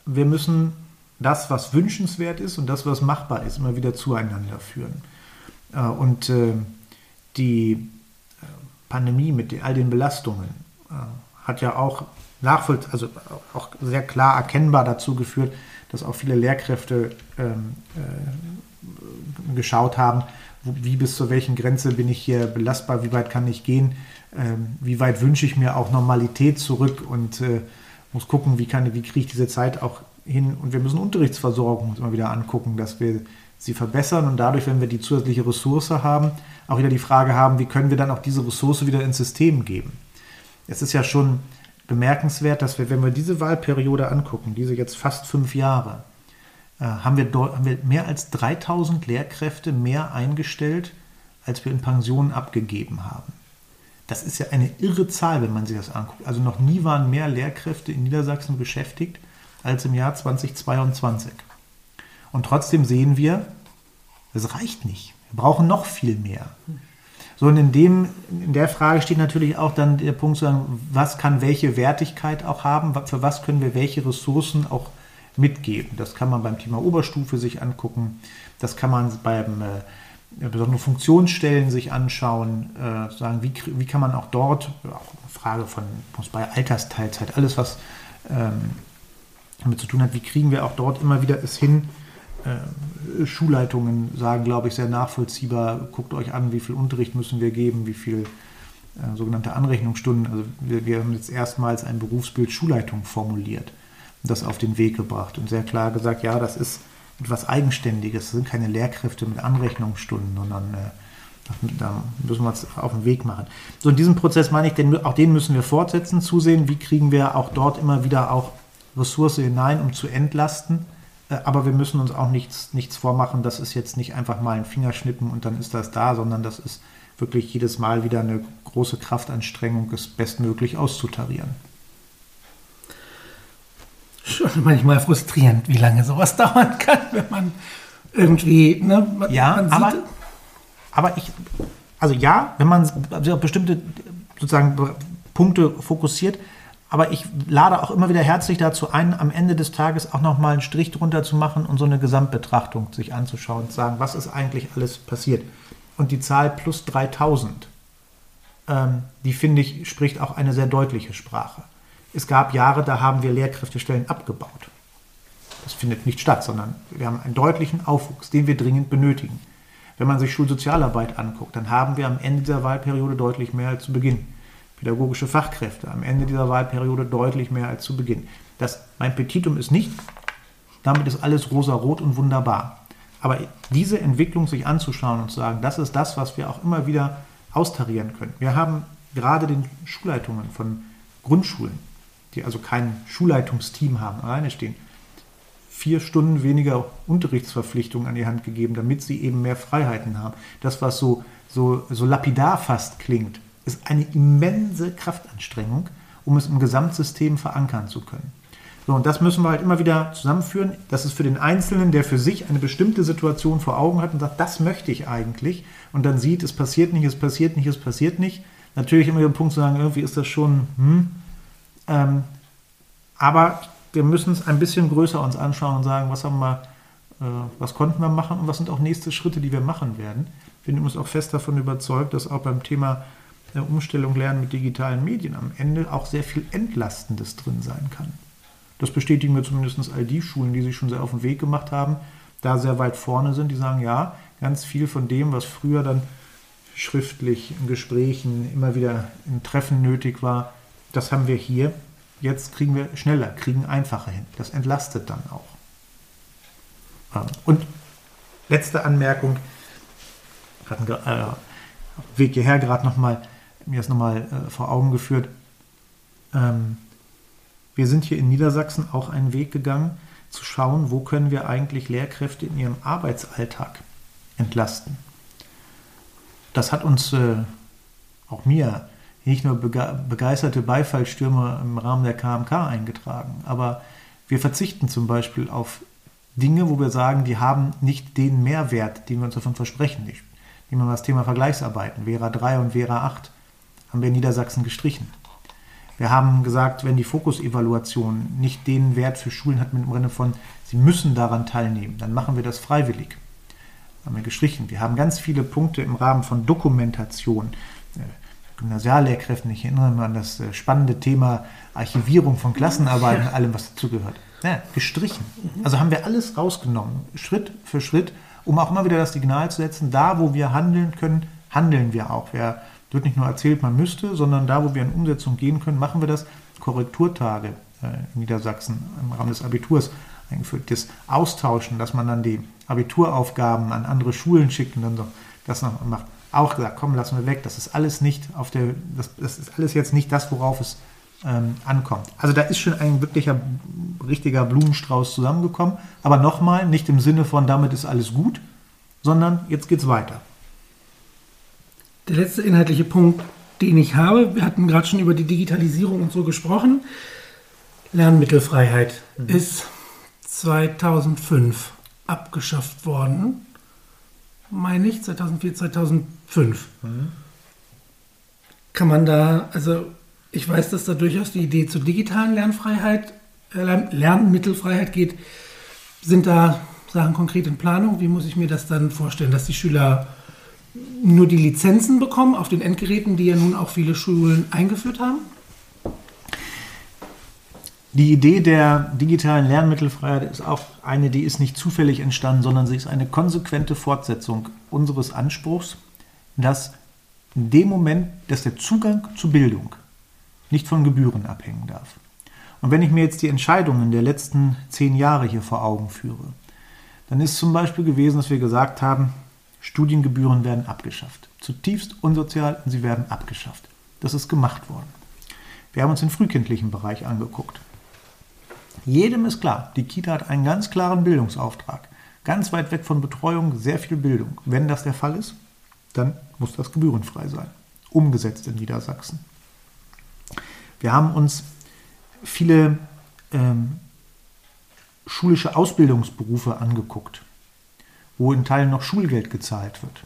S2: wir müssen das, was wünschenswert ist und das, was machbar ist, immer wieder zueinander führen. Äh, und äh, die Pandemie, mit all den Belastungen, äh, hat ja auch nachvoll also auch sehr klar erkennbar dazu geführt, dass auch viele Lehrkräfte ähm, äh, geschaut haben, wie bis zu welchen Grenze bin ich hier belastbar, wie weit kann ich gehen, ähm, wie weit wünsche ich mir auch Normalität zurück und äh, muss gucken, wie, kann, wie kriege ich diese Zeit auch hin. Und wir müssen Unterrichtsversorgung immer wieder angucken, dass wir sie verbessern und dadurch, wenn wir die zusätzliche Ressource haben, auch wieder die Frage haben, wie können wir dann auch diese Ressource wieder ins System geben. Es ist ja schon bemerkenswert, dass wir, wenn wir diese Wahlperiode angucken, diese jetzt fast fünf Jahre, äh, haben, wir haben wir mehr als 3000 Lehrkräfte mehr eingestellt, als wir in Pensionen abgegeben haben. Das ist ja eine irre Zahl, wenn man sich das anguckt. Also noch nie waren mehr Lehrkräfte in Niedersachsen beschäftigt als im Jahr 2022. Und trotzdem sehen wir, es reicht nicht. Wir brauchen noch viel mehr. So, und in, dem, in der Frage steht natürlich auch dann der Punkt zu sagen, was kann welche Wertigkeit auch haben, für was können wir welche Ressourcen auch mitgeben. Das kann man beim Thema Oberstufe sich angucken, das kann man beim äh, besonderen Funktionsstellen sich anschauen, äh, sagen, wie, wie kann man auch dort, auch Frage von bei Altersteilzeit, alles was ähm, damit zu tun hat, wie kriegen wir auch dort immer wieder es hin, äh, Schulleitungen sagen, glaube ich, sehr nachvollziehbar, guckt euch an, wie viel Unterricht müssen wir geben, wie viel äh, sogenannte Anrechnungsstunden. Also wir, wir, haben jetzt erstmals ein Berufsbild Schulleitung formuliert und das auf den Weg gebracht und sehr klar gesagt, ja, das ist etwas Eigenständiges, das sind keine Lehrkräfte mit Anrechnungsstunden, sondern äh, da müssen wir es auf den Weg machen. So, in diesem Prozess meine ich, den, auch den müssen wir fortsetzen, zusehen, wie kriegen wir auch dort immer wieder auch Ressource hinein, um zu entlasten aber wir müssen uns auch nichts, nichts vormachen. Das ist jetzt nicht einfach mal ein Fingerschnippen und dann ist das da, sondern das ist wirklich jedes Mal wieder eine große Kraftanstrengung, es bestmöglich auszutarieren.
S1: Schon manchmal frustrierend, wie lange sowas [LAUGHS] dauern kann, wenn man irgendwie. Ne,
S2: man, ja, man aber, aber ich. Also ja, wenn man auf bestimmte sozusagen Punkte fokussiert, aber ich lade auch immer wieder herzlich dazu ein, am Ende des Tages auch nochmal einen Strich drunter zu machen und so eine Gesamtbetrachtung sich anzuschauen und zu sagen, was ist eigentlich alles passiert. Und die Zahl plus 3000, ähm, die finde ich, spricht auch eine sehr deutliche Sprache. Es gab Jahre, da haben wir Lehrkräftestellen abgebaut. Das findet nicht statt, sondern wir haben einen deutlichen Aufwuchs, den wir dringend benötigen. Wenn man sich Schulsozialarbeit anguckt, dann haben wir am Ende dieser Wahlperiode deutlich mehr als zu Beginn pädagogische Fachkräfte am Ende dieser Wahlperiode deutlich mehr als zu Beginn. Das, mein Petitum ist nicht, damit ist alles rosa-rot und wunderbar. Aber diese Entwicklung sich anzuschauen und zu sagen, das ist das, was wir auch immer wieder austarieren können. Wir haben gerade den Schulleitungen von Grundschulen, die also kein Schulleitungsteam haben, alleine stehen, vier Stunden weniger Unterrichtsverpflichtungen an die Hand gegeben, damit sie eben mehr Freiheiten haben. Das, was so, so, so lapidar fast klingt, ist eine immense Kraftanstrengung, um es im Gesamtsystem verankern zu können. So, und das müssen wir halt immer wieder zusammenführen. Das ist für den Einzelnen, der für sich eine bestimmte Situation vor Augen hat und sagt, das möchte ich eigentlich, und dann sieht, es passiert nicht, es passiert nicht, es passiert nicht. Natürlich immer der Punkt zu sagen, irgendwie ist das schon, hm, ähm, aber wir müssen es ein bisschen größer uns anschauen und sagen, was haben wir, äh, was konnten wir machen und was sind auch nächste Schritte, die wir machen werden. Ich bin übrigens auch fest davon überzeugt, dass auch beim Thema der Umstellung Lernen mit digitalen Medien am Ende auch sehr viel Entlastendes drin sein kann. Das bestätigen mir zumindest all die Schulen, die sich schon sehr auf den Weg gemacht haben, da sehr weit vorne sind, die sagen, ja, ganz viel von dem, was früher dann schriftlich in Gesprächen immer wieder in Treffen nötig war, das haben wir hier. Jetzt kriegen wir schneller, kriegen einfacher hin. Das entlastet dann auch. Ähm, und letzte Anmerkung, hatten äh, Weg hierher gerade nochmal, mir das nochmal äh, vor Augen geführt. Ähm, wir sind hier in Niedersachsen auch einen Weg gegangen, zu schauen, wo können wir eigentlich Lehrkräfte in ihrem Arbeitsalltag entlasten. Das hat uns, äh, auch mir, nicht nur begeisterte Beifallstürme im Rahmen der KMK eingetragen, aber wir verzichten zum Beispiel auf Dinge, wo wir sagen, die haben nicht den Mehrwert, den wir uns davon versprechen. Ich nehme mal das Thema Vergleichsarbeiten, Vera 3 und Vera 8 haben wir in Niedersachsen gestrichen. Wir haben gesagt, wenn die Fokusevaluation nicht den Wert für Schulen hat mit dem Sinne von, sie müssen daran teilnehmen, dann machen wir das freiwillig. Haben wir gestrichen. Wir haben ganz viele Punkte im Rahmen von Dokumentation, äh, Gymnasiallehrkräften. Ich erinnere mich an das äh, spannende Thema Archivierung von Klassenarbeiten, allem, was dazugehört. Ja, gestrichen. Also haben wir alles rausgenommen, Schritt für Schritt, um auch immer wieder das Signal zu setzen, da wo wir handeln können, handeln wir auch. Wer wird nicht nur erzählt, man müsste, sondern da, wo wir in Umsetzung gehen können, machen wir das. Korrekturtage äh, in Niedersachsen im Rahmen des Abiturs eingeführt. Das Austauschen, dass man dann die Abituraufgaben an andere Schulen schickt und dann so das noch macht auch gesagt, komm, lassen wir weg. Das ist alles nicht auf der, das, das ist alles jetzt nicht das, worauf es ähm, ankommt. Also da ist schon ein wirklicher, richtiger Blumenstrauß zusammengekommen. Aber nochmal, nicht im Sinne von, damit ist alles gut, sondern jetzt geht's weiter.
S1: Der letzte inhaltliche Punkt, den ich habe, wir hatten gerade schon über die Digitalisierung und so gesprochen. Lernmittelfreiheit mhm. ist 2005 abgeschafft worden meine ich, 2004, 2005. Mhm. Kann man da, also ich weiß, dass da durchaus die Idee zur digitalen Lernfreiheit, äh, Lernmittelfreiheit geht. Sind da Sachen konkret in Planung? Wie muss ich mir das dann vorstellen, dass die Schüler nur die Lizenzen bekommen auf den Endgeräten, die ja nun auch viele Schulen eingeführt haben?
S2: Die Idee der digitalen Lernmittelfreiheit ist auch eine, die ist nicht zufällig entstanden, sondern sie ist eine konsequente Fortsetzung unseres Anspruchs, dass in dem Moment, dass der Zugang zu Bildung nicht von Gebühren abhängen darf. Und wenn ich mir jetzt die Entscheidungen der letzten zehn Jahre hier vor Augen führe, dann ist zum Beispiel gewesen, dass wir gesagt haben, Studiengebühren werden abgeschafft. Zutiefst unsozial und sie werden abgeschafft. Das ist gemacht worden. Wir haben uns den frühkindlichen Bereich angeguckt. Jedem ist klar, die Kita hat einen ganz klaren Bildungsauftrag. Ganz weit weg von Betreuung, sehr viel Bildung. Wenn das der Fall ist, dann muss das gebührenfrei sein. Umgesetzt in Niedersachsen. Wir haben uns viele ähm, schulische Ausbildungsberufe angeguckt, wo in Teilen noch Schulgeld gezahlt wird.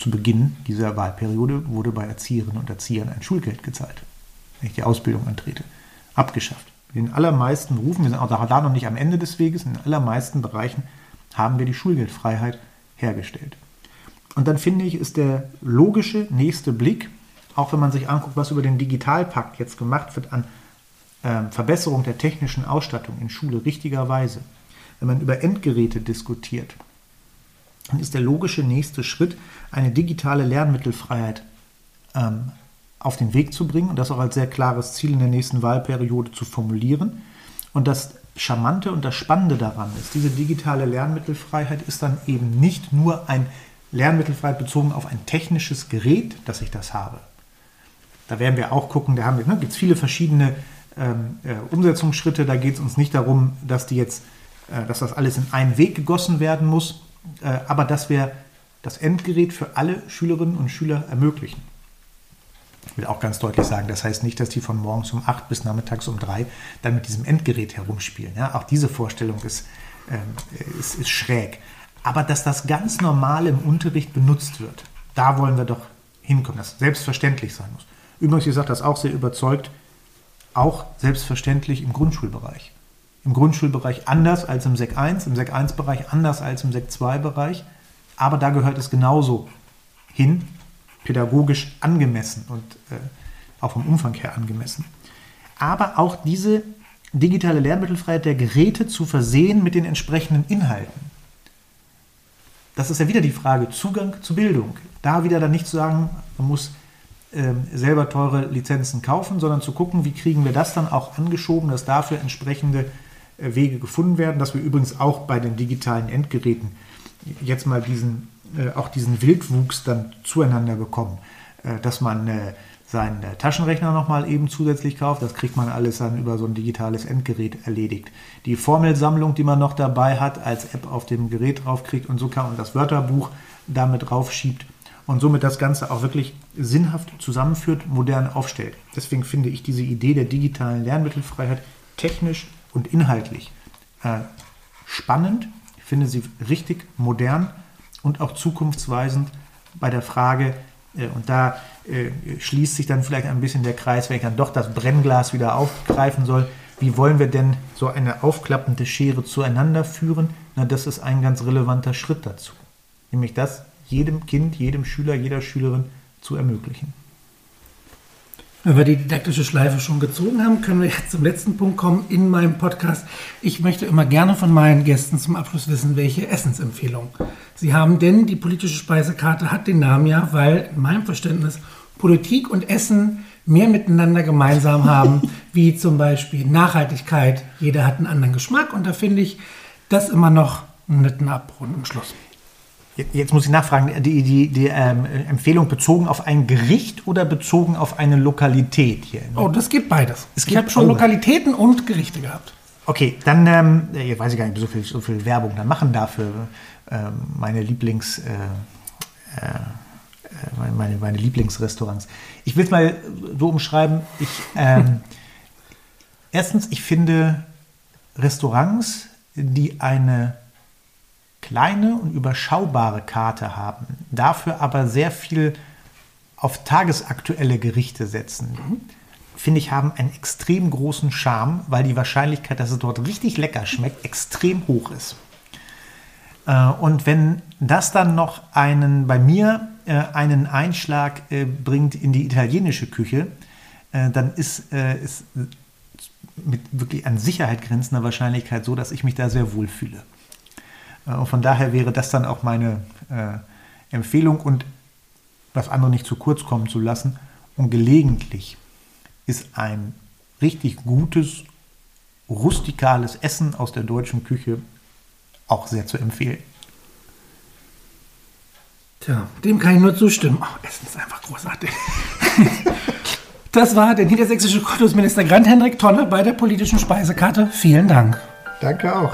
S2: Zu Beginn dieser Wahlperiode wurde bei Erzieherinnen und Erziehern ein Schulgeld gezahlt, wenn ich die Ausbildung antrete. Abgeschafft. In den allermeisten Berufen, wir sind auch da noch nicht am Ende des Weges, in den allermeisten Bereichen haben wir die Schulgeldfreiheit hergestellt. Und dann finde ich, ist der logische nächste Blick, auch wenn man sich anguckt, was über den Digitalpakt jetzt gemacht wird an äh, Verbesserung der technischen Ausstattung in Schule richtigerweise, wenn man über Endgeräte diskutiert, dann ist der logische nächste Schritt, eine digitale Lernmittelfreiheit ähm, auf den Weg zu bringen und das auch als sehr klares Ziel in der nächsten Wahlperiode zu formulieren. Und das Charmante und das Spannende daran ist, diese digitale Lernmittelfreiheit ist dann eben nicht nur ein Lernmittelfreiheit bezogen auf ein technisches Gerät, dass ich das habe. Da werden wir auch gucken, da ne, gibt es viele verschiedene ähm, äh, Umsetzungsschritte. Da geht es uns nicht darum, dass die jetzt, dass das alles in einen Weg gegossen werden muss, äh, aber dass wir das Endgerät für alle Schülerinnen und Schüler ermöglichen. Ich will auch ganz deutlich sagen, das heißt nicht, dass die von morgens um 8 bis nachmittags um 3 dann mit diesem Endgerät herumspielen. Ja, auch diese Vorstellung ist, äh, ist, ist schräg. Aber dass das ganz normal im Unterricht benutzt wird, da wollen wir doch hinkommen, dass selbstverständlich sein muss. Übrigens, ihr sagt das auch sehr überzeugt, auch selbstverständlich im Grundschulbereich. Im Grundschulbereich anders als im Sek 1, im Sek 1 Bereich anders als im Sek 2 Bereich, aber da gehört es genauso hin, pädagogisch angemessen und äh, auch vom Umfang her angemessen. Aber auch diese digitale Lernmittelfreiheit der Geräte zu versehen mit den entsprechenden Inhalten. Das ist ja wieder die Frage Zugang zu Bildung. Da wieder dann nicht zu sagen, man muss äh, selber teure Lizenzen kaufen, sondern zu gucken, wie kriegen wir das dann auch angeschoben, dass dafür entsprechende Wege gefunden werden, dass wir übrigens auch bei den digitalen Endgeräten jetzt mal diesen äh, auch diesen Wildwuchs dann zueinander bekommen. Äh, dass man äh, seinen Taschenrechner nochmal eben zusätzlich kauft, das kriegt man alles dann über so ein digitales Endgerät erledigt. Die Formelsammlung, die man noch dabei hat, als App auf dem Gerät draufkriegt und so kann man das Wörterbuch damit draufschiebt und somit das Ganze auch wirklich sinnhaft zusammenführt, modern aufstellt. Deswegen finde ich diese Idee der digitalen Lernmittelfreiheit technisch und inhaltlich äh, spannend. Ich finde sie richtig modern und auch zukunftsweisend bei der Frage, äh, und da äh, schließt sich dann vielleicht ein bisschen der Kreis, wenn ich dann doch das Brennglas wieder aufgreifen soll, wie wollen wir denn so eine aufklappende Schere zueinander führen? Na, das ist ein ganz relevanter Schritt dazu. Nämlich, dass jedem Kind, jedem Schüler, jeder Schülerin zu ermöglichen.
S1: Wenn wir die didaktische Schleife schon gezogen haben, können wir jetzt zum letzten Punkt kommen in meinem Podcast. Ich möchte immer gerne von meinen Gästen zum Abschluss wissen, welche Essensempfehlung sie haben, denn die politische Speisekarte hat den Namen ja, weil in meinem Verständnis Politik und Essen mehr miteinander gemeinsam [LAUGHS] haben, wie zum Beispiel Nachhaltigkeit. Jeder hat einen anderen Geschmack und da finde ich das immer noch einen netten Abrunden Schluss.
S2: Jetzt muss ich nachfragen, die, die, die ähm, Empfehlung bezogen auf ein Gericht oder bezogen auf eine Lokalität hier?
S1: Oh, das gibt beides. Es ich habe schon. Lokalitäten und Gerichte gehabt.
S2: Okay, dann ähm, jetzt weiß ich gar nicht, so viel, so viel Werbung dann machen dafür. Ähm, meine Lieblings, äh, äh, meine, meine Lieblingsrestaurants. Ich will es mal so umschreiben. Ich, ähm, [LAUGHS] erstens, ich finde Restaurants, die eine kleine und überschaubare Karte haben, dafür aber sehr viel auf tagesaktuelle Gerichte setzen, finde ich, haben einen extrem großen Charme, weil die Wahrscheinlichkeit, dass es dort richtig lecker schmeckt, extrem hoch ist. Äh, und wenn das dann noch einen, bei mir äh, einen Einschlag äh, bringt in die italienische Küche, dann ist es mit wirklich an Sicherheit grenzender Wahrscheinlichkeit so, dass ich mich da sehr wohl fühle. Äh, und von daher wäre das dann auch meine äh, Empfehlung und das andere nicht zu kurz kommen zu lassen. Und gelegentlich ist ein richtig gutes, rustikales Essen aus der deutschen Küche auch sehr zu empfehlen.
S1: Tja, dem kann ich nur zustimmen. Oh, Essen ist einfach großartig. [LAUGHS] das war der niedersächsische Kultusminister Grant Hendrik Tonne bei der politischen Speisekarte. Vielen Dank.
S2: Danke auch.